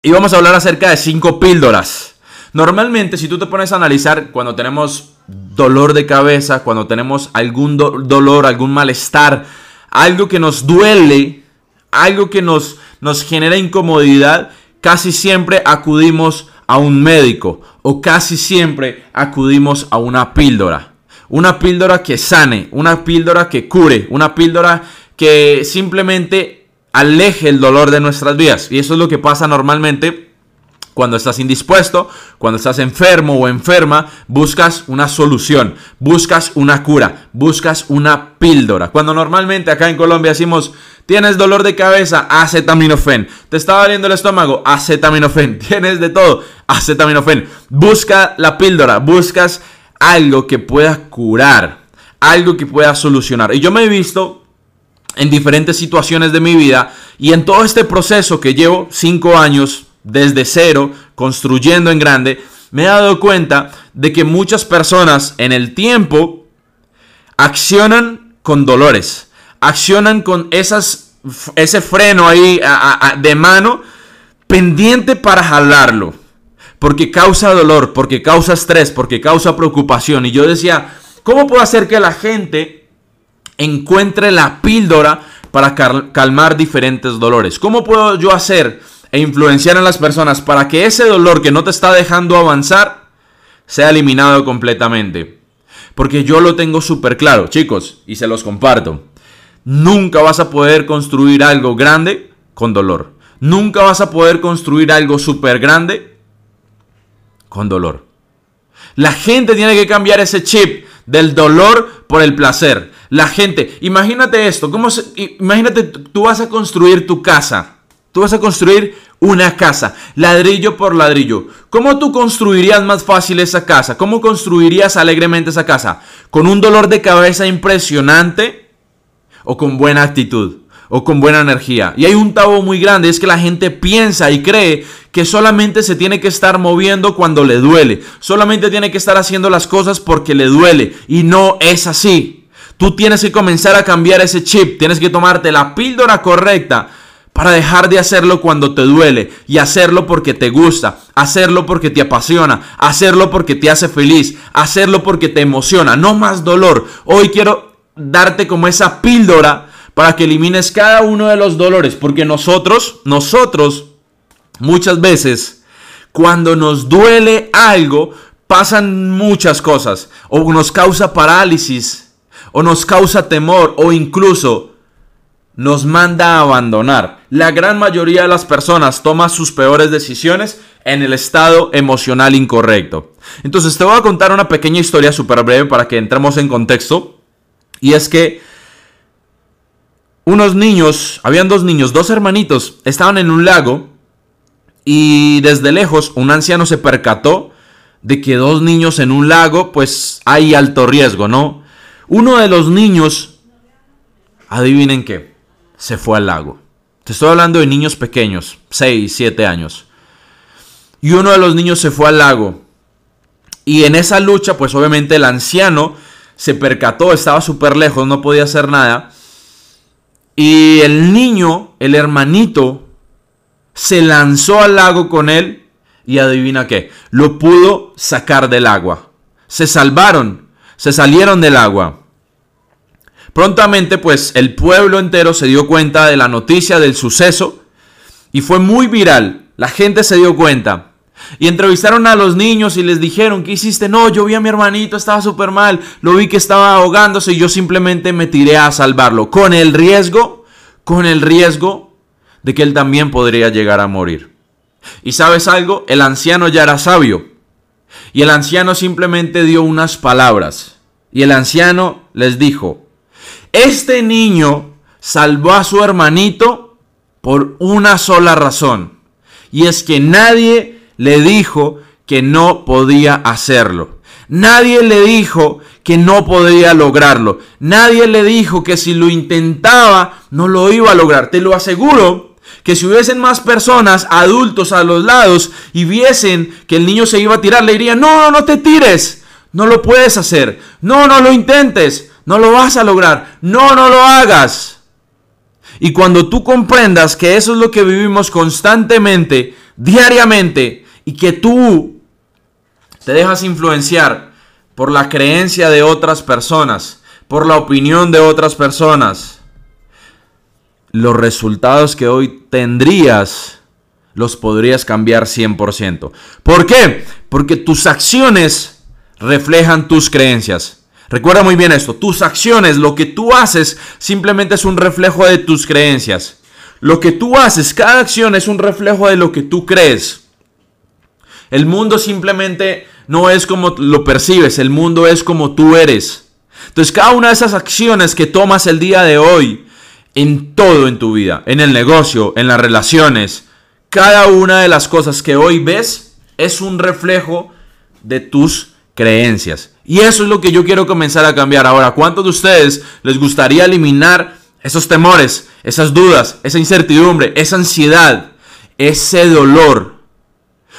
Y vamos a hablar acerca de cinco píldoras. Normalmente, si tú te pones a analizar cuando tenemos dolor de cabeza, cuando tenemos algún dolor, algún malestar, algo que nos duele, algo que nos, nos genera incomodidad, casi siempre acudimos a un médico o casi siempre acudimos a una píldora. Una píldora que sane, una píldora que cure, una píldora que simplemente aleje el dolor de nuestras vidas. Y eso es lo que pasa normalmente cuando estás indispuesto, cuando estás enfermo o enferma, buscas una solución, buscas una cura, buscas una píldora. Cuando normalmente acá en Colombia decimos, tienes dolor de cabeza, acetaminofén. Te está doliendo el estómago, acetaminofén. Tienes de todo, acetaminofén. Busca la píldora, buscas algo que pueda curar, algo que pueda solucionar. Y yo me he visto en diferentes situaciones de mi vida y en todo este proceso que llevo cinco años desde cero, construyendo en grande, me he dado cuenta de que muchas personas en el tiempo accionan con dolores, accionan con esas, ese freno ahí de mano pendiente para jalarlo, porque causa dolor, porque causa estrés, porque causa preocupación. Y yo decía, ¿cómo puedo hacer que la gente encuentre la píldora para calmar diferentes dolores. ¿Cómo puedo yo hacer e influenciar en las personas para que ese dolor que no te está dejando avanzar sea eliminado completamente? Porque yo lo tengo súper claro, chicos, y se los comparto. Nunca vas a poder construir algo grande con dolor. Nunca vas a poder construir algo súper grande con dolor. La gente tiene que cambiar ese chip del dolor por el placer. La gente, imagínate esto, ¿cómo imagínate tú vas a construir tu casa. Tú vas a construir una casa, ladrillo por ladrillo. ¿Cómo tú construirías más fácil esa casa? ¿Cómo construirías alegremente esa casa? ¿Con un dolor de cabeza impresionante o con buena actitud? O con buena energía. Y hay un tabú muy grande, es que la gente piensa y cree que solamente se tiene que estar moviendo cuando le duele, solamente tiene que estar haciendo las cosas porque le duele, y no es así. Tú tienes que comenzar a cambiar ese chip, tienes que tomarte la píldora correcta para dejar de hacerlo cuando te duele. Y hacerlo porque te gusta, hacerlo porque te apasiona, hacerlo porque te hace feliz, hacerlo porque te emociona, no más dolor. Hoy quiero darte como esa píldora para que elimines cada uno de los dolores, porque nosotros, nosotros, muchas veces, cuando nos duele algo, pasan muchas cosas o nos causa parálisis o nos causa temor o incluso nos manda a abandonar. La gran mayoría de las personas toma sus peores decisiones en el estado emocional incorrecto. Entonces te voy a contar una pequeña historia súper breve para que entremos en contexto. Y es que unos niños, habían dos niños, dos hermanitos, estaban en un lago y desde lejos un anciano se percató de que dos niños en un lago pues hay alto riesgo, ¿no? Uno de los niños, adivinen qué, se fue al lago. Te estoy hablando de niños pequeños, 6, 7 años. Y uno de los niños se fue al lago. Y en esa lucha, pues obviamente el anciano se percató, estaba súper lejos, no podía hacer nada. Y el niño, el hermanito, se lanzó al lago con él y adivina qué, lo pudo sacar del agua. Se salvaron se salieron del agua. Prontamente, pues el pueblo entero se dio cuenta de la noticia del suceso y fue muy viral. La gente se dio cuenta. Y entrevistaron a los niños y les dijeron, ¿qué hiciste? No, yo vi a mi hermanito, estaba súper mal, lo vi que estaba ahogándose y yo simplemente me tiré a salvarlo, con el riesgo, con el riesgo de que él también podría llegar a morir. Y sabes algo, el anciano ya era sabio. Y el anciano simplemente dio unas palabras. Y el anciano les dijo, este niño salvó a su hermanito por una sola razón. Y es que nadie le dijo que no podía hacerlo. Nadie le dijo que no podía lograrlo. Nadie le dijo que si lo intentaba no lo iba a lograr. Te lo aseguro que si hubiesen más personas, adultos a los lados, y viesen que el niño se iba a tirar, le dirían, no, no, no te tires, no lo puedes hacer, no, no lo intentes, no lo vas a lograr, no, no lo hagas. Y cuando tú comprendas que eso es lo que vivimos constantemente, diariamente, y que tú te dejas influenciar por la creencia de otras personas, por la opinión de otras personas, los resultados que hoy tendrías los podrías cambiar 100%. ¿Por qué? Porque tus acciones reflejan tus creencias. Recuerda muy bien esto, tus acciones, lo que tú haces, simplemente es un reflejo de tus creencias. Lo que tú haces, cada acción es un reflejo de lo que tú crees. El mundo simplemente no es como lo percibes, el mundo es como tú eres. Entonces cada una de esas acciones que tomas el día de hoy, en todo en tu vida, en el negocio, en las relaciones, cada una de las cosas que hoy ves es un reflejo de tus creencias. Y eso es lo que yo quiero comenzar a cambiar. Ahora, ¿cuántos de ustedes les gustaría eliminar esos temores, esas dudas, esa incertidumbre, esa ansiedad, ese dolor?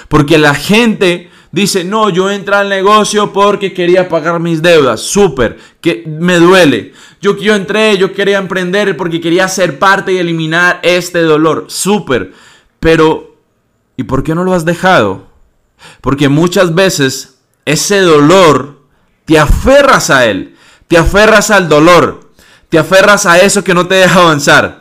Porque la gente dice, no, yo entré al negocio porque quería pagar mis deudas. Súper, que me duele. Yo, yo entré, yo quería emprender porque quería ser parte y eliminar este dolor. Súper. Pero, ¿y por qué no lo has dejado? Porque muchas veces ese dolor te aferras a él, te aferras al dolor, te aferras a eso que no te deja avanzar.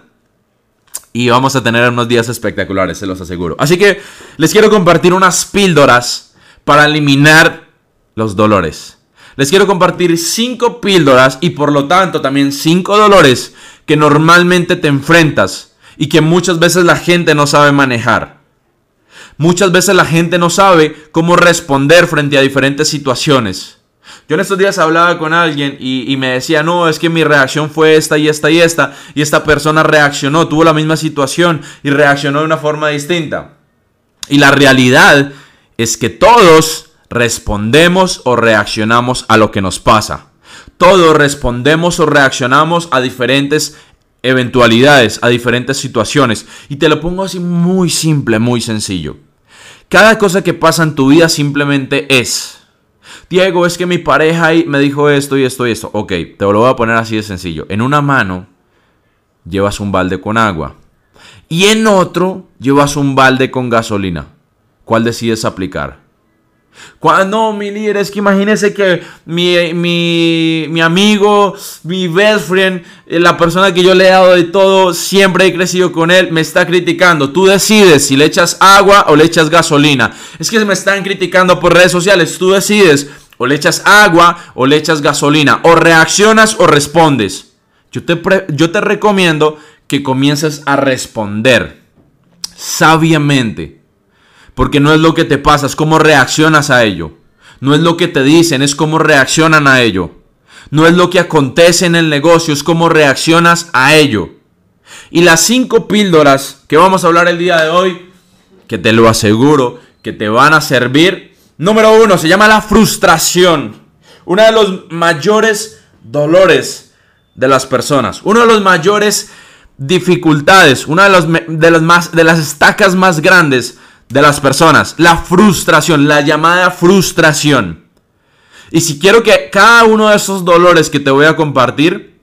Y vamos a tener unos días espectaculares, se los aseguro. Así que les quiero compartir unas píldoras para eliminar los dolores. Les quiero compartir cinco píldoras y por lo tanto también cinco dolores que normalmente te enfrentas y que muchas veces la gente no sabe manejar. Muchas veces la gente no sabe cómo responder frente a diferentes situaciones. Yo en estos días hablaba con alguien y, me decía, no, es que mi reacción fue esta y esta y esta, y esta persona reaccionó, tuvo la misma situación y reaccionó de una forma distinta. Y la realidad es que todos respondemos o reaccionamos a lo que nos pasa. Todos respondemos o reaccionamos a diferentes eventualidades, a diferentes situaciones. Y te lo pongo así muy simple, muy sencillo. Cada cosa que pasa en tu vida simplemente es. Diego, es que mi pareja me dijo esto y esto y esto. Ok, te lo voy a poner así de sencillo. En una mano llevas un balde con agua y en otro llevas un balde con gasolina. ¿Cuál decides aplicar? Cuando mi líder es que imagínese que mi, mi, amigo, mi best friend, eh, la persona que yo le he dado de todo, siempre he crecido con él, me está criticando. Tú decides si le echas agua o le echas gasolina. Es que me están criticando por redes sociales. Tú decides o le echas agua o le echas gasolina. O reaccionas o respondes. Yo te, yo te recomiendo que comiences a responder sabiamente porque no es lo que te pasa, es cómo reaccionas a ello. No es lo que te dicen, es cómo reaccionan a ello. No es lo que acontece en el negocio, es cómo reaccionas a ello. Y las cinco píldoras que vamos a hablar el día de hoy, que te lo aseguro, que te van a servir. Número uno, se llama la frustración. Uno de los mayores dolores de las personas. Uno de los mayores dificultades. Una de, de, las, más, de las estacas más grandes de las personas. La frustración, la llamada frustración. Y si quiero que cada uno de esos dolores que te voy a compartir,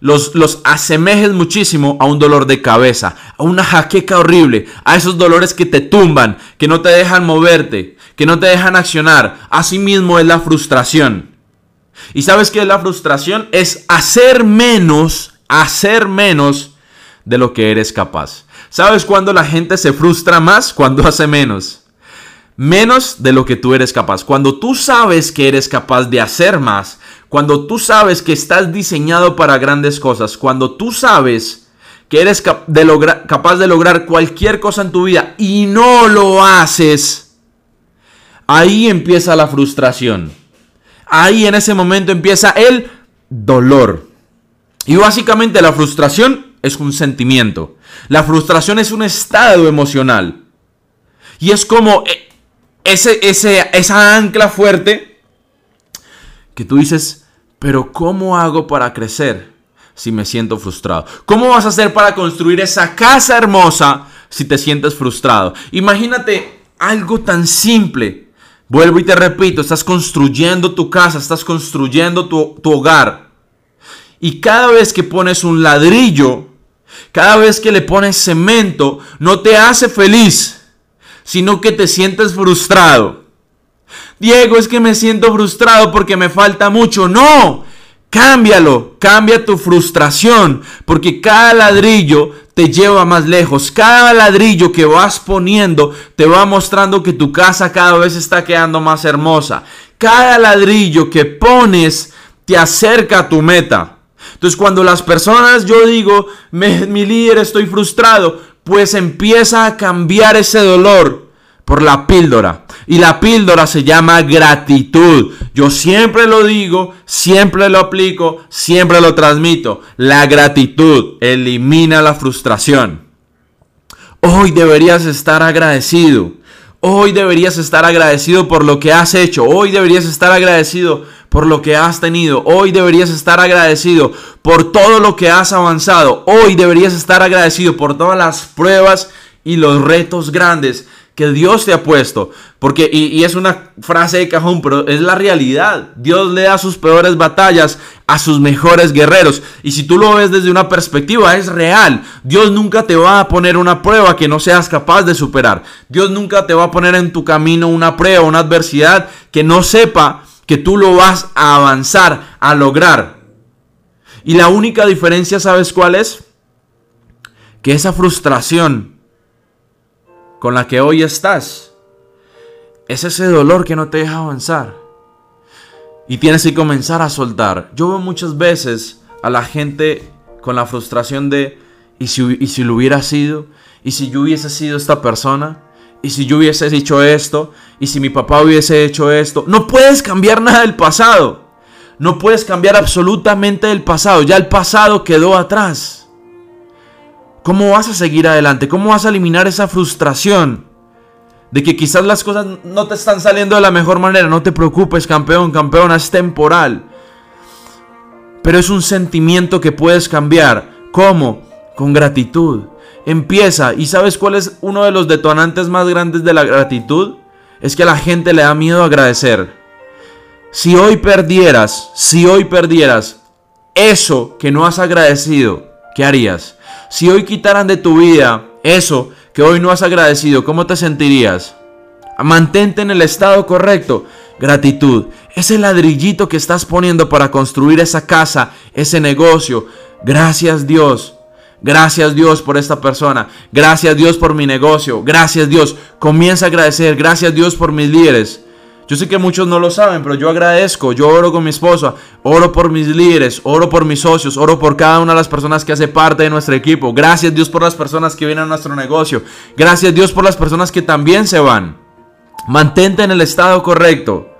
los, los asemejes muchísimo a un dolor de cabeza, a una jaqueca horrible, a esos dolores que te tumban, que no te dejan moverte, que no te dejan accionar. Asimismo es la frustración. ¿Y sabes qué es la frustración? Es hacer menos, hacer menos de lo que eres capaz. ¿Sabes cuándo la gente se frustra más? Cuando hace menos. Menos de lo que tú eres capaz. Cuando tú sabes que eres capaz de hacer más. Cuando tú sabes que estás diseñado para grandes cosas. Cuando tú sabes que eres capaz de lograr cualquier cosa en tu vida y no lo haces. Ahí empieza la frustración. Ahí en ese momento empieza el dolor. Y básicamente la frustración es un sentimiento. La frustración es un estado emocional. Y es como eh, ese, esa ancla fuerte que tú dices, pero ¿cómo hago para crecer si me siento frustrado? ¿Cómo vas a hacer para construir esa casa hermosa si te sientes frustrado? Imagínate algo tan simple. Vuelvo y te repito, estás construyendo tu casa, estás construyendo tu, tu hogar. Y cada vez que pones un ladrillo, cada vez que le pones cemento, no te hace feliz, sino que te sientes frustrado. Diego, es que me siento frustrado porque me falta mucho. No, cámbialo, cambia tu frustración, porque cada ladrillo te lleva más lejos. Cada ladrillo que vas poniendo te va mostrando que tu casa cada vez está quedando más hermosa. Cada ladrillo que pones te acerca a tu meta. Entonces cuando las personas, yo digo, mi líder estoy frustrado, pues empieza a cambiar ese dolor por la píldora. Y la píldora se llama gratitud. Yo siempre lo digo, siempre lo aplico, siempre lo transmito. La gratitud elimina la frustración. Hoy deberías estar agradecido. Hoy deberías estar agradecido por lo que has hecho. Hoy deberías estar agradecido por lo que has tenido. Hoy deberías estar agradecido por todo lo que has avanzado. Hoy deberías estar agradecido por todas las pruebas y los retos grandes que Dios te ha puesto. Porque, y, es una frase de cajón, pero es la realidad. Dios le da sus peores batallas a sus mejores guerreros. Y si tú lo ves desde una perspectiva, es real. Dios nunca te va a poner una prueba que no seas capaz de superar. Dios nunca te va a poner en tu camino una prueba, una adversidad que no sepa que tú lo vas a avanzar, a lograr. Y la única diferencia, ¿sabes cuál es? Que esa frustración con la que hoy estás es ese dolor que no te deja avanzar. Y tienes que comenzar a soltar. Yo veo muchas veces a la gente con la frustración de, ¿y si, y si lo hubiera sido? ¿Y si yo hubiese sido esta persona? ¿Y si yo hubiese hecho esto? ¿Y si mi papá hubiese hecho esto? No puedes cambiar nada del pasado. No puedes cambiar absolutamente del pasado. Ya el pasado quedó atrás. ¿Cómo vas a seguir adelante? ¿Cómo vas a eliminar esa frustración? De que quizás las cosas no te están saliendo de la mejor manera. No te preocupes, campeón, campeona, es temporal. Pero es un sentimiento que puedes cambiar. ¿Cómo? Con gratitud empieza. ¿Y sabes cuál es uno de los detonantes más grandes de la gratitud? Es que a la gente le da miedo agradecer. Si hoy perdieras, si hoy perdieras eso que no has agradecido, ¿qué harías? Si hoy quitaran de tu vida eso que hoy no has agradecido, ¿cómo te sentirías? Mantente en el estado correcto. Gratitud. Ese ladrillito que estás poniendo para construir esa casa, ese negocio. Gracias Dios Gracias Dios por esta persona. Gracias Dios por mi negocio. Gracias Dios. Comienza a agradecer. Gracias Dios por mis líderes. Yo sé que muchos no lo saben, pero yo agradezco. Yo oro con mi esposa. Oro por mis líderes. Oro por mis socios. Oro por cada una de las personas que hace parte de nuestro equipo. Gracias Dios por las personas que vienen a nuestro negocio. Gracias Dios por las personas que también se van. Mantente en el estado correcto.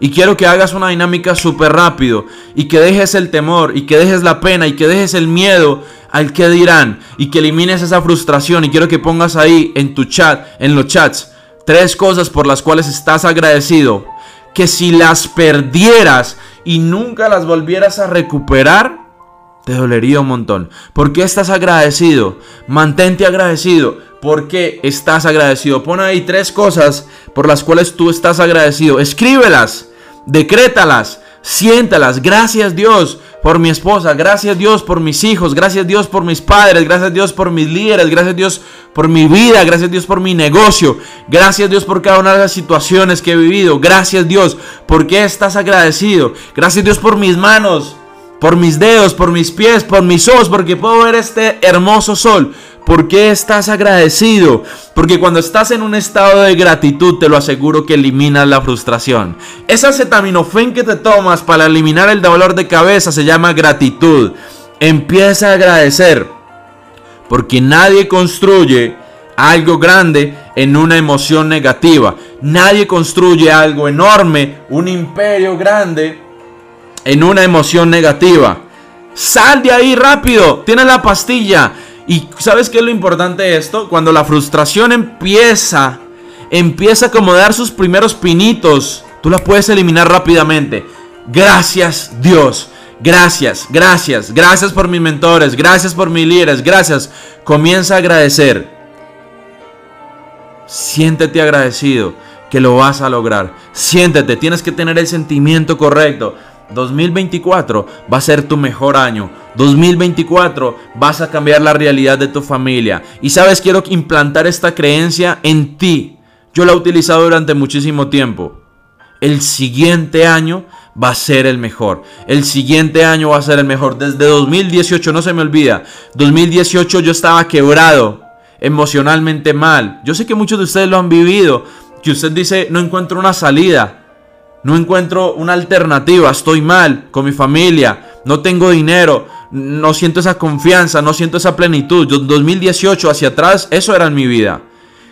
Y quiero que hagas una dinámica súper rápido. Y que dejes el temor. Y que dejes la pena. Y que dejes el miedo al que dirán y que elimines esa frustración y quiero que pongas ahí en tu chat, en los chats, tres cosas por las cuales estás agradecido, que si las perdieras y nunca las volvieras a recuperar, te dolería un montón. ¿Por qué estás agradecido? Mantente agradecido. ¿Por qué estás agradecido? Pon ahí tres cosas por las cuales tú estás agradecido. Escríbelas, decrétalas, siéntalas. Gracias Dios por mi esposa, gracias Dios por mis hijos, gracias Dios por mis padres, gracias Dios por mis líderes, gracias Dios por mi vida, gracias Dios por mi negocio, gracias Dios por cada una de las situaciones que he vivido, gracias Dios porque estás agradecido, gracias Dios por mis manos, por mis dedos, por mis pies, por mis ojos, porque puedo ver este hermoso sol. ¿Por qué estás agradecido? Porque cuando estás en un estado de gratitud, te lo aseguro que eliminas la frustración. Esa acetaminofén que te tomas para eliminar el dolor de cabeza se llama gratitud. Empieza a agradecer. Porque nadie construye algo grande en una emoción negativa. Nadie construye algo enorme, un imperio grande, en una emoción negativa. Sal de ahí rápido. Tienes la pastilla. Y ¿sabes qué es lo importante de esto? Cuando la frustración empieza, empieza a acomodar sus primeros pinitos, tú la puedes eliminar rápidamente. Gracias Dios. Gracias, gracias, gracias por mis mentores, gracias por mis líderes, gracias. Comienza a agradecer. Siéntete agradecido que lo vas a lograr. Siéntete, tienes que tener el sentimiento correcto. 2024 va a ser tu mejor año. 2024 vas a cambiar la realidad de tu familia. Y sabes, quiero implantar esta creencia en ti. Yo la he utilizado durante muchísimo tiempo. El siguiente año va a ser el mejor. El siguiente año va a ser el mejor. Desde 2018, no se me olvida. 2018 yo estaba quebrado, emocionalmente mal. Yo sé que muchos de ustedes lo han vivido. Que usted dice, no encuentro una salida. No encuentro una alternativa. Estoy mal con mi familia. No tengo dinero. No siento esa confianza. No siento esa plenitud. Yo, 2018 hacia atrás, eso era en mi vida.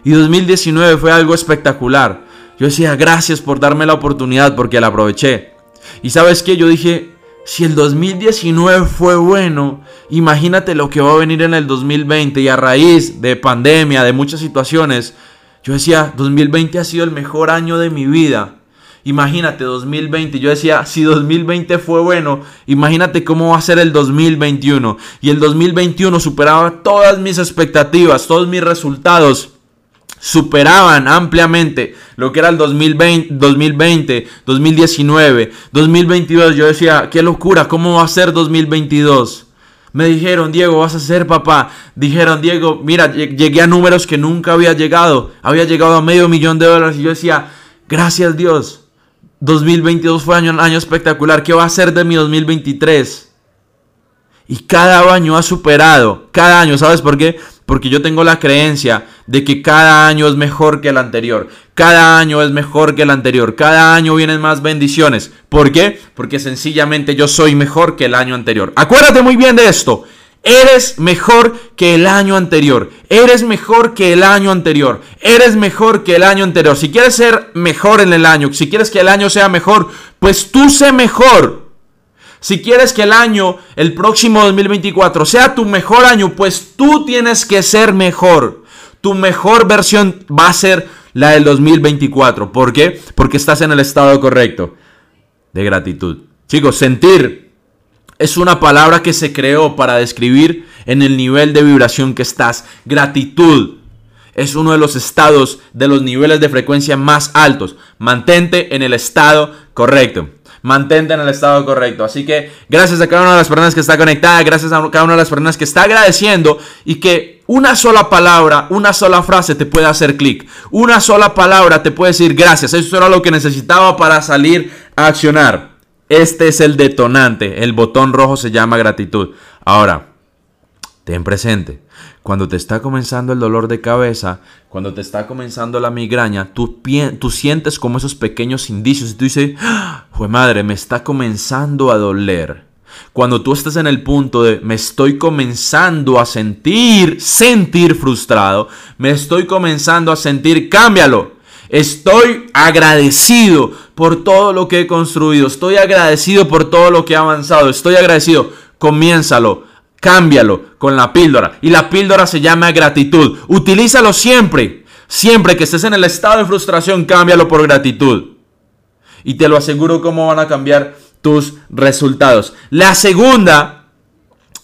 Y 2019 fue algo espectacular. Yo decía, gracias por darme la oportunidad porque la aproveché. Y sabes qué, yo dije, si el 2019 fue bueno, imagínate lo que va a venir en el 2020 y a raíz de pandemia, de muchas situaciones, yo decía, 2020 ha sido el mejor año de mi vida. Imagínate 2020, yo decía, si 2020 fue bueno, imagínate cómo va a ser el 2021. Y el 2021 superaba todas mis expectativas, todos mis resultados superaban ampliamente lo que era el 2020, 2020, 2019, 2022. Yo decía, qué locura, ¿cómo va a ser 2022? Me dijeron, Diego, vas a ser papá. Dijeron, Diego, mira, llegué a números que nunca había llegado. Había llegado a medio millón de dólares. Y yo decía, gracias Dios. 2022 fue un año espectacular. ¿Qué va a ser de mi 2023? Y cada año ha superado, cada año, ¿sabes por qué? Porque yo tengo la creencia de que cada año es mejor que el anterior. Cada año es mejor que el anterior. Cada año vienen más bendiciones. ¿Por qué? Porque sencillamente yo soy mejor que el año anterior. Acuérdate muy bien de esto. Eres mejor que el año anterior. Eres mejor que el año anterior. Eres mejor que el año anterior. Si quieres ser mejor en el año, si quieres que el año sea mejor, pues tú sé mejor. Si quieres que el año, el próximo 2024, sea tu mejor año, pues tú tienes que ser mejor. Tu mejor versión va a ser la del 2024. ¿Por qué? Porque estás en el estado correcto de gratitud. Chicos, sentir es una palabra que se creó para describir en el nivel de vibración que estás. Gratitud es uno de los estados de los niveles de frecuencia más altos. Mantente en el estado correcto mantente en el estado correcto. Así que gracias a cada una de las personas que está conectada, gracias a cada una de las personas que está agradeciendo y que una sola palabra, una sola frase te puede hacer clic. Una sola palabra te puede decir gracias. Eso era lo que necesitaba para salir a accionar. Este es el detonante. El botón rojo se llama gratitud. Ahora, ten presente cuando te está comenzando el dolor de cabeza, cuando te está comenzando la migraña, tú, sientes como esos pequeños indicios y tú dices, ¡Fue ¡Ah! madre, me está comenzando a doler! Cuando tú estás en el punto de me estoy comenzando a sentir, sentir frustrado, me estoy comenzando a sentir, cámbialo. Estoy agradecido por todo lo que he construido, estoy agradecido por todo lo que he avanzado, estoy agradecido. Comiénzalo, Cámbialo con la píldora. Y la píldora se llama gratitud. Utilízalo siempre. Siempre que estés en el estado de frustración, cámbialo por gratitud. Y te lo aseguro cómo van a cambiar tus resultados. La segunda,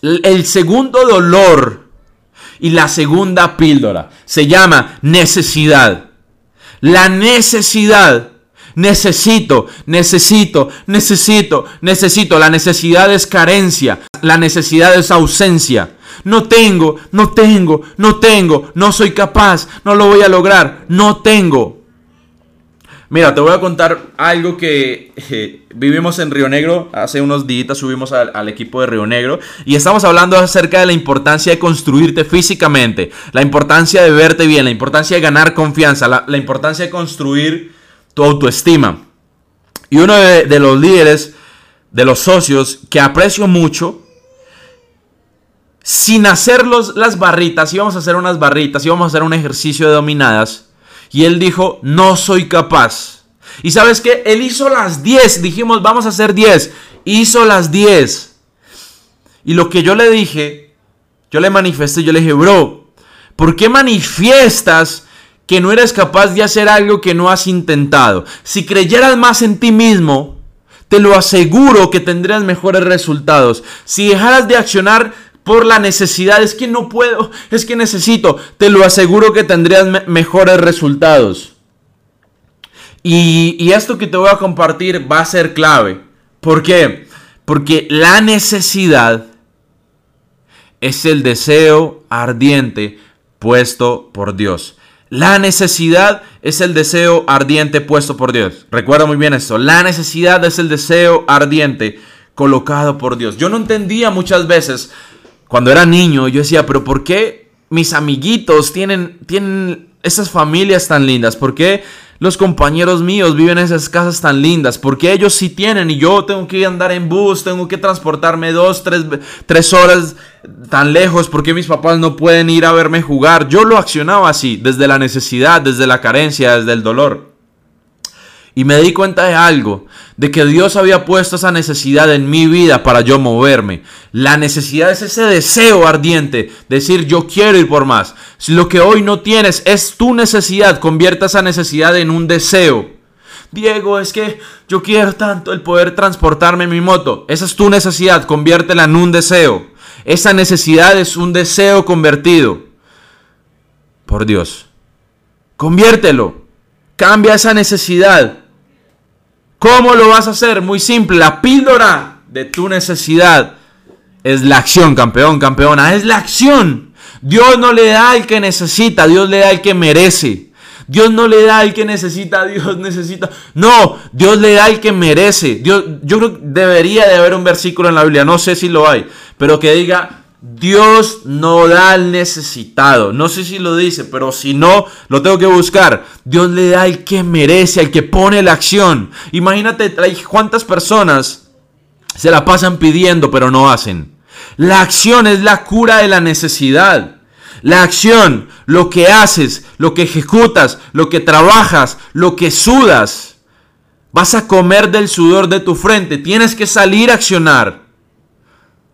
el segundo dolor y la segunda píldora se llama necesidad. La necesidad Necesito, necesito, necesito, necesito. La necesidad es carencia. La necesidad es ausencia. No tengo, no tengo, no tengo, no soy capaz, no lo voy a lograr, no tengo. Mira, te voy a contar algo que eh, vivimos en Río Negro. Hace unos días subimos al, equipo de Río Negro y estamos hablando acerca de la importancia de construirte físicamente, la importancia de verte bien, la importancia de ganar confianza, la, la importancia de construir tu autoestima. Y uno de, los líderes, de los socios que aprecio mucho, sin hacer las barritas, íbamos a hacer unas barritas, íbamos a hacer un ejercicio de dominadas, y él dijo, no soy capaz. Y sabes que él hizo las 10, dijimos, vamos a hacer 10, hizo las 10. Y lo que yo le dije, yo le manifesté, yo le dije, bro, ¿por qué manifiestas que no eres capaz de hacer algo que no has intentado? Si creyeras más en ti mismo, te lo aseguro que tendrías mejores resultados. Si dejaras de accionar por la necesidad, es que no puedo, es que necesito, te lo aseguro que tendrías mejores resultados. Y, y, esto que te voy a compartir va a ser clave. ¿Por qué? Porque la necesidad es el deseo ardiente puesto por Dios. La necesidad es el deseo ardiente puesto por Dios. Recuerda muy bien esto. La necesidad es el deseo ardiente colocado por Dios. Yo no entendía muchas veces cuando era niño, yo decía, pero ¿por qué mis amiguitos tienen, tienen esas familias tan lindas? ¿Por qué los compañeros míos viven en esas casas tan lindas? Porque ellos sí tienen y yo tengo que andar en bus, tengo que transportarme dos, tres, tres horas tan lejos? porque mis papás no pueden ir a verme jugar? Yo lo accionaba así, desde la necesidad, desde la carencia, desde el dolor. Y me di cuenta de algo, de que Dios había puesto esa necesidad en mi vida para yo moverme. La necesidad es ese deseo ardiente, decir yo quiero ir por más. Si lo que hoy no tienes es tu necesidad, convierta esa necesidad en un deseo. Diego, es que yo quiero tanto el poder transportarme en mi moto. Esa es tu necesidad, conviértela en un deseo. Esa necesidad es un deseo convertido. Por Dios. Conviértelo. Cambia esa necesidad ¿Cómo lo vas a hacer? Muy simple, la píldora de tu necesidad es la acción, campeón, campeona, es la acción. Dios no le da al que necesita, Dios le da al que merece. Dios no le da al que necesita, Dios necesita. No, Dios le da al que merece. Dios, yo creo que debería de haber un versículo en la Biblia, no sé si lo hay, pero que diga, Dios no da al necesitado. No sé si lo dice, pero si no, lo tengo que buscar. Dios le da al que merece, al que pone la acción. Imagínate cuántas personas se la pasan pidiendo, pero no hacen. La acción es la cura de la necesidad. La acción, lo que haces, lo que ejecutas, lo que trabajas, lo que sudas. Vas a comer del sudor de tu frente. Tienes que salir a accionar.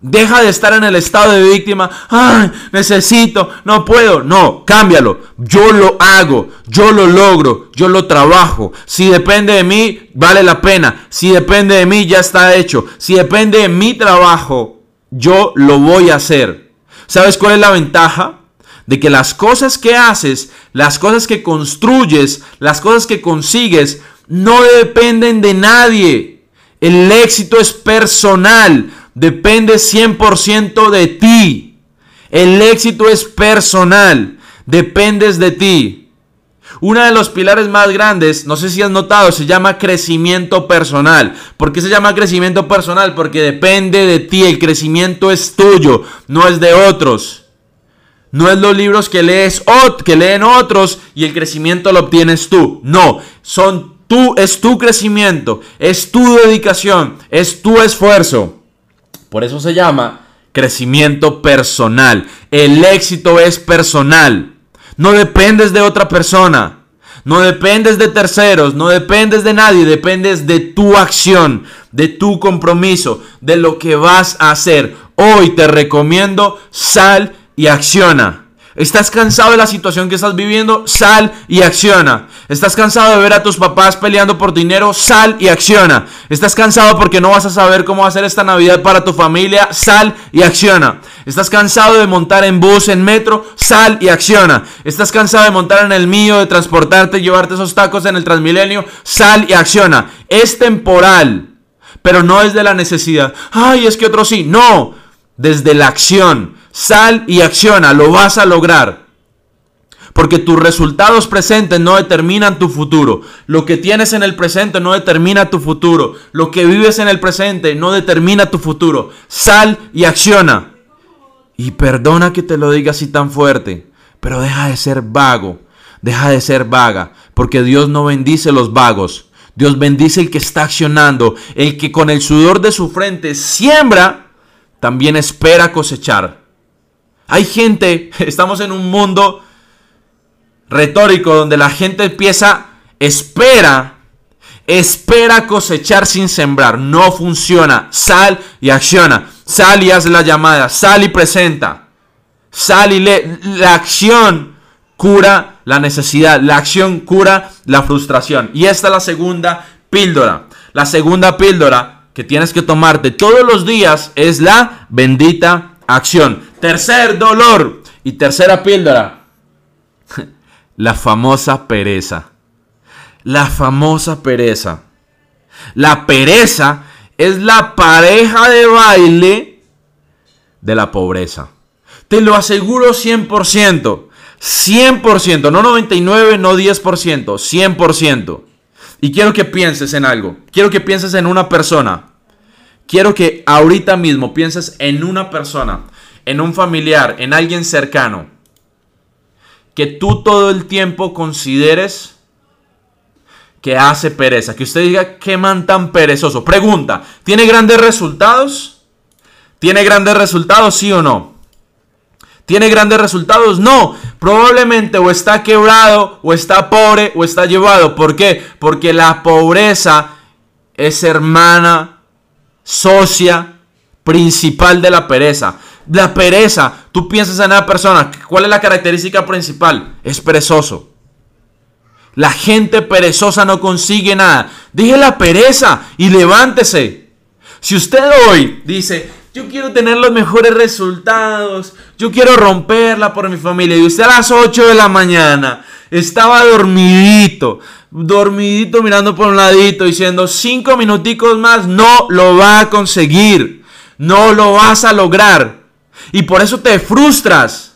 Deja de estar en el estado de víctima. Ay, necesito, no puedo. No, cámbialo. Yo lo hago, yo lo logro, yo lo trabajo. Si depende de mí, vale la pena. Si depende de mí, ya está hecho. Si depende de mi trabajo, yo lo voy a hacer. ¿Sabes cuál es la ventaja? De que las cosas que haces, las cosas que construyes, las cosas que consigues, no dependen de nadie. El éxito es personal depende 100% de ti. El éxito es personal, dependes de ti. Uno de los pilares más grandes, no sé si has notado, se llama crecimiento personal. ¿Por qué se llama crecimiento personal? Porque depende de ti, el crecimiento es tuyo, no es de otros. No es los libros que lees que leen otros y el crecimiento lo obtienes tú. No, son tú, es tu crecimiento, es tu dedicación, es tu esfuerzo. Por eso se llama crecimiento personal. El éxito es personal. No dependes de otra persona. No dependes de terceros, no dependes de nadie, dependes de tu acción, de tu compromiso, de lo que vas a hacer. Hoy te recomiendo, sal y acciona. ¿Estás cansado de la situación que estás viviendo? Sal y acciona. ¿Estás cansado de ver a tus papás peleando por dinero? Sal y acciona. ¿Estás cansado porque no vas a saber cómo hacer esta Navidad para tu familia? Sal y acciona. ¿Estás cansado de montar en bus, en metro? Sal y acciona. ¿Estás cansado de montar en el mío, de transportarte llevarte esos tacos en el Transmilenio? Sal y acciona. Es temporal, pero no es de la necesidad. Ay, es que otro sí. No, desde la acción. Sal y acciona, lo vas a lograr. Porque tus resultados presentes no determinan tu futuro. Lo que tienes en el presente no determina tu futuro. Lo que vives en el presente no determina tu futuro. Sal y acciona. Y perdona que te lo diga así tan fuerte, pero deja de ser vago. Deja de ser vaga, porque Dios no bendice los vagos. Dios bendice el que está accionando, el que con el sudor de su frente siembra, también espera cosechar. Hay gente, estamos en un mundo retórico donde la gente empieza, espera, espera cosechar sin sembrar. No funciona. Sal y acciona. Sal y haz la llamada. Sal y presenta. Sal y lee. La acción cura la necesidad. La acción cura la frustración. Y esta es la segunda píldora. La segunda píldora que tienes que tomarte todos los días es la bendita acción. Tercer dolor y tercera píldora. La famosa pereza. La famosa pereza. La pereza es la pareja de baile de la pobreza. Te lo aseguro 100%. 100%, no 99, no 10%, 100%. Y quiero que pienses en algo. Quiero que pienses en una persona. Quiero que ahorita mismo pienses en una persona, en un familiar, en alguien cercano. Que tú todo el tiempo consideres que hace pereza. Que usted diga, qué man tan perezoso. Pregunta, ¿tiene grandes resultados? ¿Tiene grandes resultados, sí o no? ¿Tiene grandes resultados? No. Probablemente o está quebrado, o está pobre, o está llevado. ¿Por qué? Porque la pobreza es hermana, socia, principal de la pereza. La pereza, tú piensas en una persona, ¿cuál es la característica principal? Es perezoso. La gente perezosa no consigue nada. Dije la pereza y levántese. Si usted hoy dice, yo quiero tener los mejores resultados, yo quiero romperla por mi familia, y usted a las 8 de la mañana estaba dormidito, dormidito mirando por un ladito, diciendo, cinco minuticos más, no lo va a conseguir, no lo vas a lograr. Y por eso te frustras.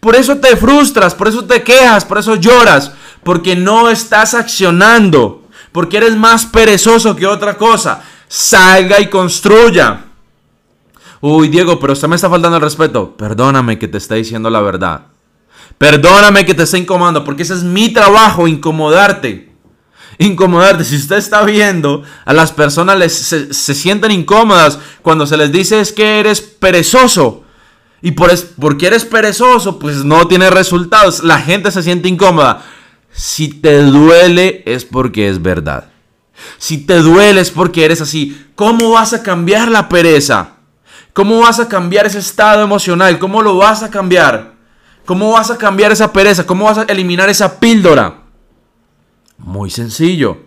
Por eso te frustras, por eso te quejas, por eso lloras, porque no estás accionando, porque eres más perezoso que otra cosa. Salga y construya. Uy, Diego, pero usted me está faltando el respeto. Perdóname que te esté diciendo la verdad. Perdóname que te esté incomodando, porque ese es mi trabajo, incomodarte. Incomodarte. Si usted está viendo, a las personas se, se sienten incómodas cuando se les dice es que eres perezoso. Y por es, porque eres perezoso, pues no tiene resultados. La gente se siente incómoda. Si te duele es porque es verdad. Si te duele es porque eres así. ¿Cómo vas a cambiar la pereza? ¿Cómo vas a cambiar ese estado emocional? ¿Cómo lo vas a cambiar? ¿Cómo vas a cambiar esa pereza? ¿Cómo vas a eliminar esa píldora? Muy sencillo.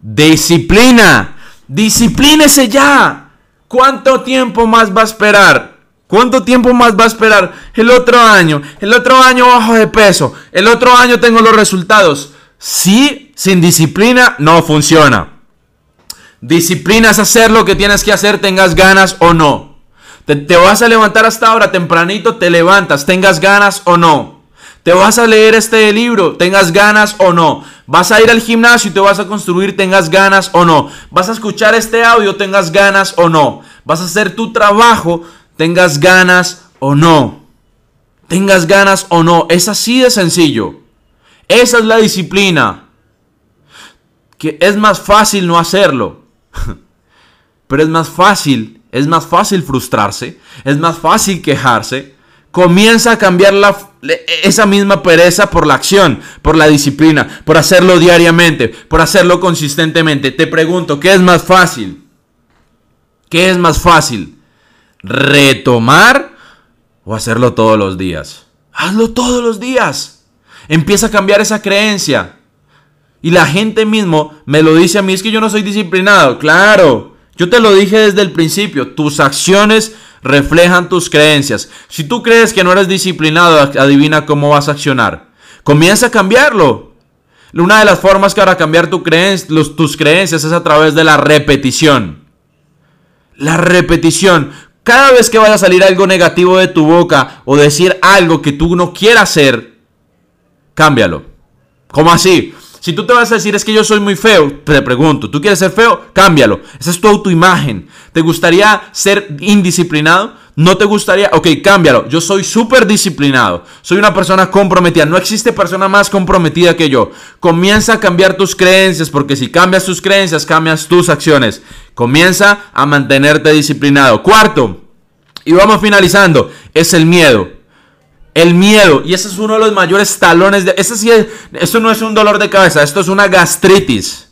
Disciplina. Disciplínese ya. ¿Cuánto tiempo más va a esperar? ¿Cuánto tiempo más va a esperar? El otro año, el otro año bajo de peso, el otro año tengo los resultados. Sí, sin disciplina no funciona. Disciplina es hacer lo que tienes que hacer, tengas ganas o no. Te, te, vas a levantar hasta ahora, tempranito te levantas, tengas ganas o no. Te vas a leer este libro, tengas ganas o no. Vas a ir al gimnasio y te vas a construir, tengas ganas o no. Vas a escuchar este audio, tengas ganas o no. Vas a hacer tu trabajo, tengas ganas o no. Tengas ganas o no. Es así de sencillo. Esa es la disciplina. Que es más fácil no hacerlo. Pero es más fácil, es más fácil frustrarse, es más fácil quejarse. Comienza a cambiar esa misma pereza por la acción, por la disciplina, por hacerlo diariamente, por hacerlo consistentemente. Te pregunto, ¿qué es más fácil? ¿Qué es más fácil? retomar o hacerlo todos los días. Hazlo todos los días. Empieza a cambiar esa creencia. Y la gente mismo me lo dice a mí, es que yo no soy disciplinado. Claro, yo te lo dije desde el principio, tus acciones reflejan tus creencias. Si tú crees que no eres disciplinado, adivina cómo vas a accionar. Comienza a cambiarlo. Una de las formas para cambiar tu tus creencias es a través de la repetición. La repetición. Cada vez que vaya a salir algo negativo de tu boca o decir algo que tú no quieras hacer, cámbialo. ¿Cómo así? Si tú te vas a decir es que yo soy muy feo, te pregunto, ¿tú quieres ser feo? Cámbialo. Esa es tu autoimagen. ¿Te gustaría ser indisciplinado? ¿No te gustaría? Ok, cámbialo. Yo soy súper disciplinado. Soy una persona comprometida. No existe persona más comprometida que yo. Comienza a cambiar tus creencias porque si cambias tus creencias, cambias tus acciones. Comienza a mantenerte disciplinado. Cuarto, y vamos finalizando, es el miedo. El miedo, y ese es uno de los mayores talones de... Ese sí esto no es un dolor de cabeza, esto es una gastritis.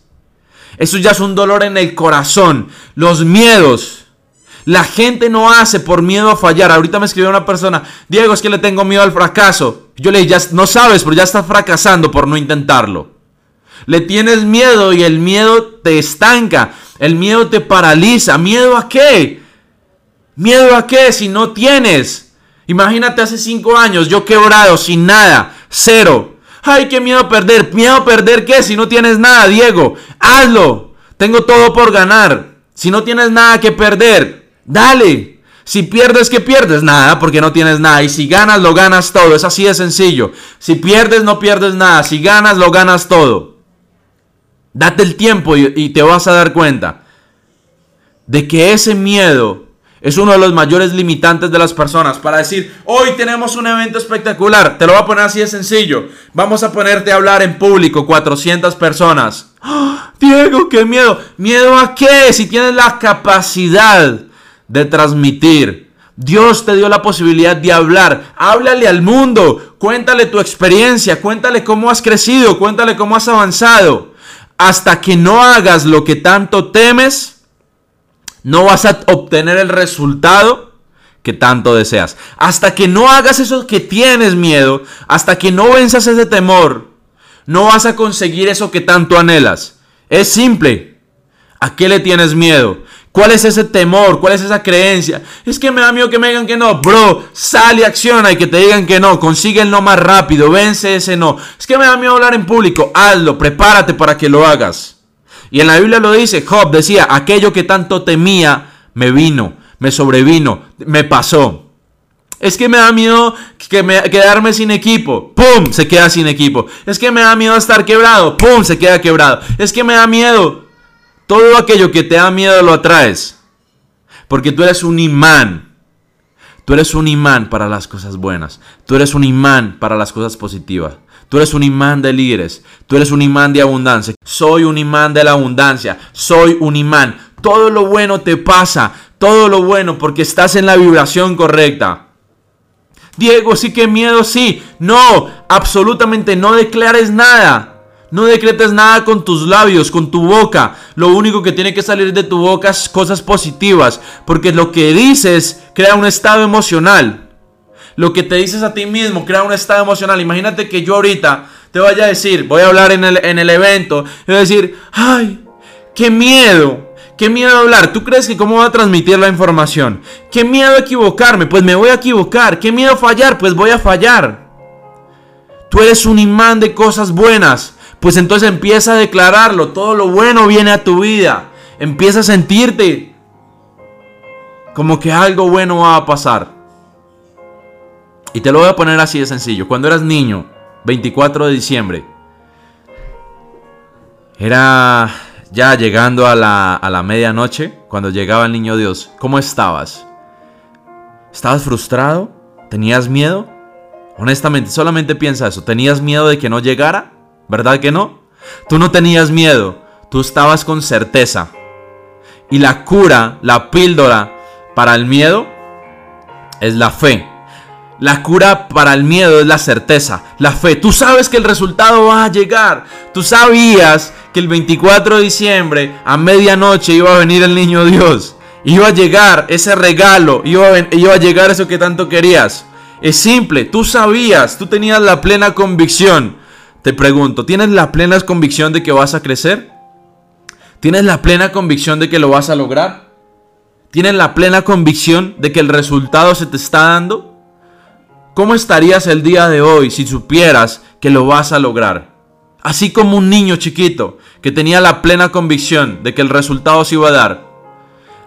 Esto ya es un dolor en el corazón. Los miedos La gente no hace por miedo a fallar. Ahorita me escribió una persona, Diego, es que le tengo miedo al fracaso. Yo le dije, ya no sabes, pero ya estás fracasando por no intentarlo. Le tienes miedo y el miedo te estanca. El miedo te paraliza. ¿Miedo a qué? ¿Miedo a qué si no tienes? Imagínate hace cinco años, yo quebrado, sin nada, cero. Ay, qué miedo perder. ¿Miedo a perder qué si no tienes nada, Diego? Hazlo. Tengo todo por ganar. Si no tienes nada que perder, dale. Si pierdes, ¿qué pierdes? Nada, porque no tienes nada. Y si ganas, lo ganas todo. Es así de sencillo. Si pierdes, no pierdes nada. Si ganas, lo ganas todo. Date el tiempo y, te vas a dar cuenta de que ese miedo es uno de los mayores limitantes de las personas para decir, hoy tenemos un evento espectacular. Te lo voy a poner así de sencillo. Vamos a ponerte a hablar en público, 400 personas. ¡Ah! Diego, qué miedo. ¿Miedo a qué? Si tienes la capacidad de transmitir. Dios te dio la posibilidad de hablar. Háblale al mundo. Cuéntale tu experiencia. Cuéntale cómo has crecido. Cuéntale cómo has avanzado hasta que no hagas lo que tanto temes, no vas a obtener el resultado que tanto deseas. Hasta que no hagas eso que tienes miedo, hasta que no venzas ese temor, no vas a conseguir eso que tanto anhelas. Es simple. ¿A qué le tienes miedo? ¿Cuál es ese temor? ¿Cuál es esa creencia? Es que me da miedo que me digan que no. Bro, sale, acciona y que te digan que no. Consigue el no más rápido. Vence ese no. Es que me da miedo hablar en público. Hazlo, prepárate para que lo hagas. Y en la Biblia lo dice, Job decía, aquello que tanto temía me vino, me sobrevino, me pasó. Es que me da miedo que me, quedarme sin equipo. ¡Pum! Se queda sin equipo. Es que me da miedo estar quebrado. ¡Pum! Se queda quebrado. Es que me da miedo todo aquello que te da miedo lo atraes. Porque tú eres un imán. Tú eres un imán para las cosas buenas. Tú eres un imán para las cosas positivas. Tú eres un imán de líderes. Tú eres un imán de abundancia. Soy un imán de la abundancia. Soy un imán. Todo lo bueno te pasa. Todo lo bueno porque estás en la vibración correcta. Diego, sí que miedo, sí. No, absolutamente no declares nada. No decretes nada con tus labios, con tu boca. Lo único que tiene que salir de tu boca es cosas positivas, porque lo que dices crea un estado emocional. Lo que te dices a ti mismo crea un estado emocional. Imagínate que yo ahorita te vaya a decir, voy a hablar en el, en el evento, y voy a decir, ay, qué miedo, qué miedo hablar. ¿Tú crees que cómo va a transmitir la información? Qué miedo equivocarme, pues me voy a equivocar. Qué miedo fallar, pues voy a fallar. Tú eres un imán de cosas buenas pues entonces empieza a declararlo. Todo lo bueno viene a tu vida. Empieza a sentirte como que algo bueno va a pasar. Y te lo voy a poner así de sencillo. Cuando eras niño, 24 de diciembre, era ya llegando a la, a la medianoche, cuando llegaba el niño Dios. ¿Cómo estabas? ¿Estabas frustrado? ¿Tenías miedo? Honestamente, solamente piensa eso. ¿Tenías miedo de que no llegara? ¿verdad que no? Tú no tenías miedo, tú estabas con certeza. Y la cura, la píldora para el miedo es la fe. La cura para el miedo es la certeza, la fe. Tú sabes que el resultado va a llegar. Tú sabías que el 24 de diciembre a medianoche iba a venir el niño Dios. Iba a llegar ese regalo, iba a, iba a llegar eso que tanto querías. Es simple, tú sabías, tú tenías la plena convicción. Te pregunto, ¿tienes la plena convicción de que vas a crecer? ¿Tienes la plena convicción de que lo vas a lograr? ¿Tienes la plena convicción de que el resultado se te está dando? ¿Cómo estarías el día de hoy si supieras que lo vas a lograr? Así como un niño chiquito que tenía la plena convicción de que el resultado se iba a dar.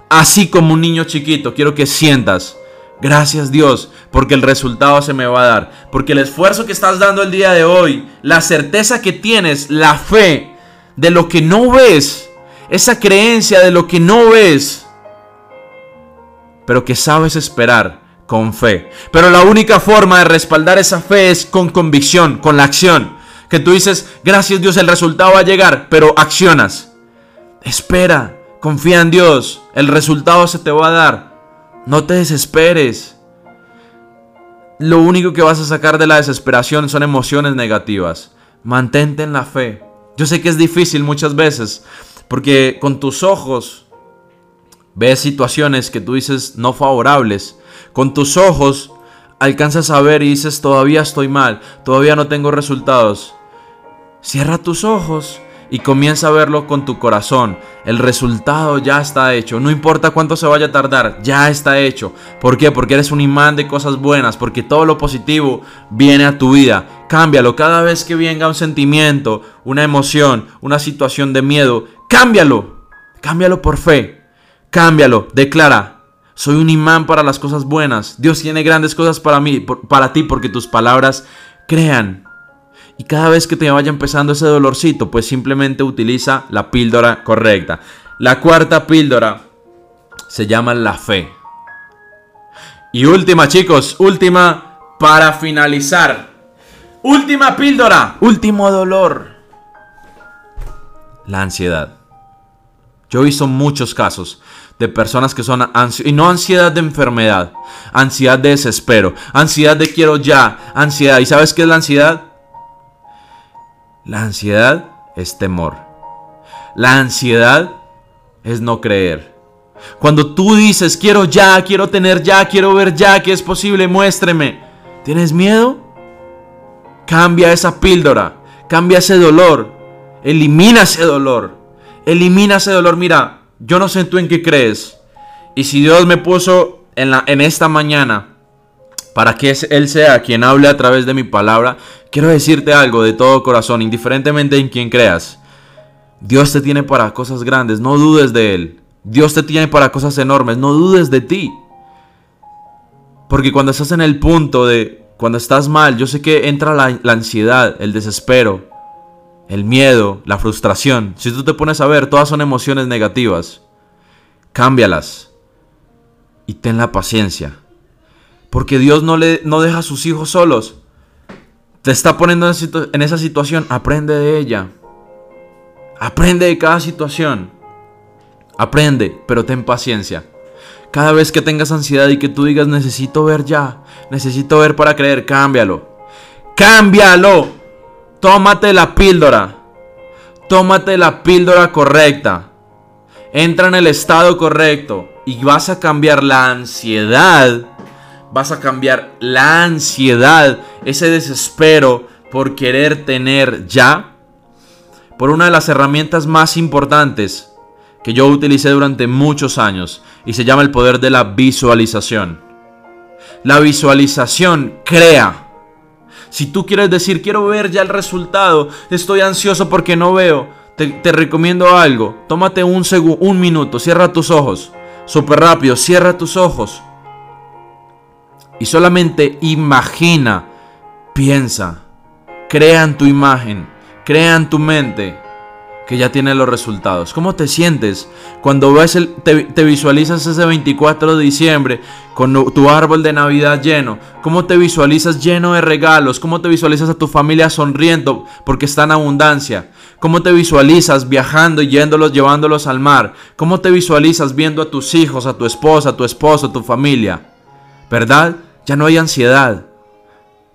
Así como un niño chiquito, quiero que sientas Gracias Dios, porque el resultado se me va a dar. Porque el esfuerzo que estás dando el día de hoy, la certeza que tienes, la fe de lo que no ves, esa creencia de lo que no ves, pero que sabes esperar con fe. Pero la única forma de respaldar esa fe es con convicción, con la acción. Que tú dices, gracias Dios, el resultado va a llegar, pero accionas. Espera, confía en Dios, el resultado se te va a dar. No te desesperes. Lo único que vas a sacar de la desesperación son emociones negativas. Mantente en la fe. Yo sé que es difícil muchas veces, porque con tus ojos ves situaciones que tú dices no favorables, con tus ojos alcanzas a ver y dices todavía estoy mal, todavía no tengo resultados. Cierra tus ojos y comienza a verlo con tu corazón. El resultado ya está hecho. No importa cuánto se vaya a tardar, ya está hecho. ¿Por qué? Porque eres un imán de cosas buenas, porque todo lo positivo viene a tu vida. Cámbialo cada vez que venga un sentimiento, una emoción, una situación de miedo. Cámbialo. Cámbialo por fe. Cámbialo. Declara. Soy un imán para las cosas buenas. Dios tiene grandes cosas para mí, para ti, porque tus palabras crean. Y cada vez que te vaya empezando ese dolorcito, pues simplemente utiliza la píldora correcta. La cuarta píldora se llama la fe. Y última, chicos, última para finalizar. Última píldora, último dolor. La ansiedad. Yo he visto muchos casos de personas que son ansiosas, y no ansiedad de enfermedad, ansiedad de desespero, ansiedad de quiero ya, ansiedad. ¿Y sabes qué es la ansiedad? La ansiedad es temor. La ansiedad es no creer. Cuando tú dices, quiero ya, quiero tener ya, quiero ver ya que es posible, muéstreme. ¿Tienes miedo? Cambia esa píldora, cambia ese dolor, elimina ese dolor, elimina ese dolor. Mira, yo no sé tú en qué crees. Y si Dios me puso en, esta mañana para que Él sea quien hable a través de mi palabra, quiero decirte algo de todo corazón, indiferentemente en quien creas. Dios te tiene para cosas grandes, no dudes de Él. Dios te tiene para cosas enormes, no dudes de ti. Porque cuando estás en el punto de, cuando estás mal, yo sé que entra la ansiedad, el desespero, el miedo, la frustración. Si tú te pones a ver, todas son emociones negativas. Cámbialas y ten la paciencia. Porque Dios no, le, no deja a sus hijos solos. Te está poniendo en esa situación. Aprende de ella. Aprende de cada situación. Aprende, pero ten paciencia. Cada vez que tengas ansiedad y que tú digas necesito ver ya, necesito ver para creer, cámbialo. Cámbialo. Tómate la píldora. Tómate la píldora correcta. Entra en el estado correcto y vas a cambiar la ansiedad vas a cambiar la ansiedad, ese desespero por querer tener ya, por una de las herramientas más importantes que yo utilicé durante muchos años y se llama el poder de la visualización. La visualización crea. Si tú quieres decir, quiero ver ya el resultado, estoy ansioso porque no veo, te, recomiendo algo. Tómate un un minuto, cierra tus ojos. Súper rápido, cierra tus ojos y solamente imagina, piensa, crea en tu imagen, crea en tu mente que ya tiene los resultados. ¿Cómo te sientes cuando ves el, te, visualizas ese 24 de diciembre con tu árbol de Navidad lleno? ¿Cómo te visualizas lleno de regalos? ¿Cómo te visualizas a tu familia sonriendo porque está en abundancia? ¿Cómo te visualizas viajando y yéndolos, llevándolos al mar? ¿Cómo te visualizas viendo a tus hijos, a tu esposa, a tu esposo, a tu familia? ¿Verdad? Ya no hay ansiedad.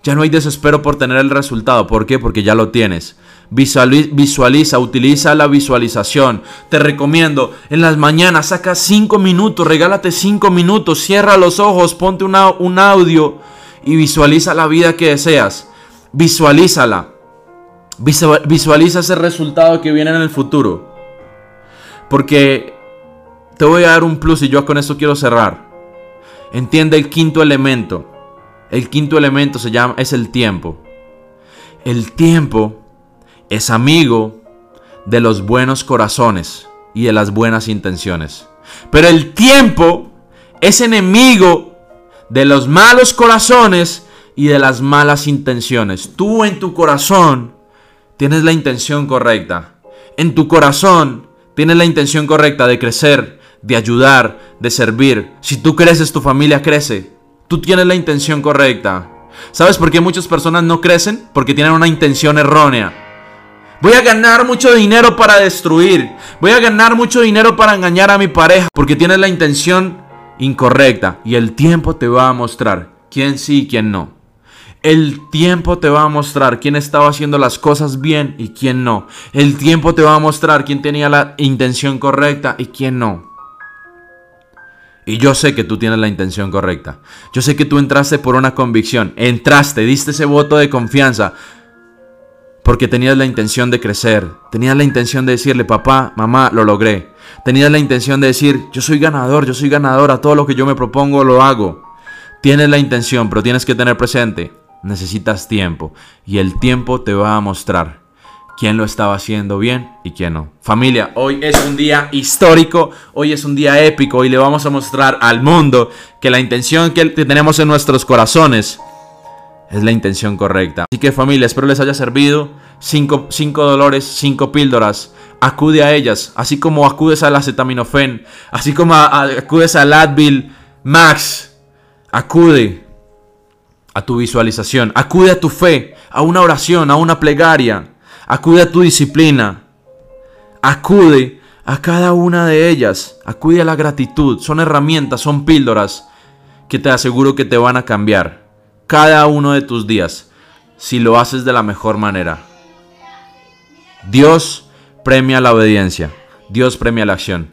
Ya no hay desespero por tener el resultado. ¿Por qué? Porque ya lo tienes. Visualiza, utiliza la visualización. Te recomiendo, en las mañanas saca 5 minutos, regálate 5 minutos, cierra los ojos, ponte un audio y visualiza la vida que deseas. Visualízala. Visualiza ese resultado que viene en el futuro. Porque te voy a dar un plus y yo con esto quiero cerrar. Entiende el quinto elemento. El quinto elemento se llama es el tiempo. El tiempo es amigo de los buenos corazones y de las buenas intenciones. Pero el tiempo es enemigo de los malos corazones y de las malas intenciones. Tú en tu corazón tienes la intención correcta. En tu corazón tienes la intención correcta de crecer, de ayudar, de servir. Si tú creces, tu familia crece. Tú tienes la intención correcta. ¿Sabes por qué muchas personas no crecen? Porque tienen una intención errónea. Voy a ganar mucho dinero para destruir. Voy a ganar mucho dinero para engañar a mi pareja. Porque tienes la intención incorrecta. Y el tiempo te va a mostrar quién sí y quién no. El tiempo te va a mostrar quién estaba haciendo las cosas bien y quién no. El tiempo te va a mostrar quién tenía la intención correcta y quién no. Y yo sé que tú tienes la intención correcta. Yo sé que tú entraste por una convicción. Entraste, diste ese voto de confianza. Porque tenías la intención de crecer. Tenías la intención de decirle, papá, mamá, lo logré. Tenías la intención de decir, yo soy ganador, yo soy ganador. A todo lo que yo me propongo lo hago. Tienes la intención, pero tienes que tener presente. Necesitas tiempo. Y el tiempo te va a mostrar quién lo estaba haciendo bien y quién no. Familia, hoy es un día histórico, hoy es un día épico y le vamos a mostrar al mundo que la intención que tenemos en nuestros corazones es la intención correcta. Así que familia, espero les haya servido. Cinco, dolores, cinco píldoras. Acude a ellas, así como acudes al acetaminofén, así como acudes al Advil Max. Acude a tu visualización, acude a tu fe, a una oración, a una plegaria. Acude a tu disciplina. Acude a cada una de ellas. Acude a la gratitud. Son herramientas, son píldoras que te aseguro que te van a cambiar cada uno de tus días si lo haces de la mejor manera. Dios premia la obediencia. Dios premia la acción.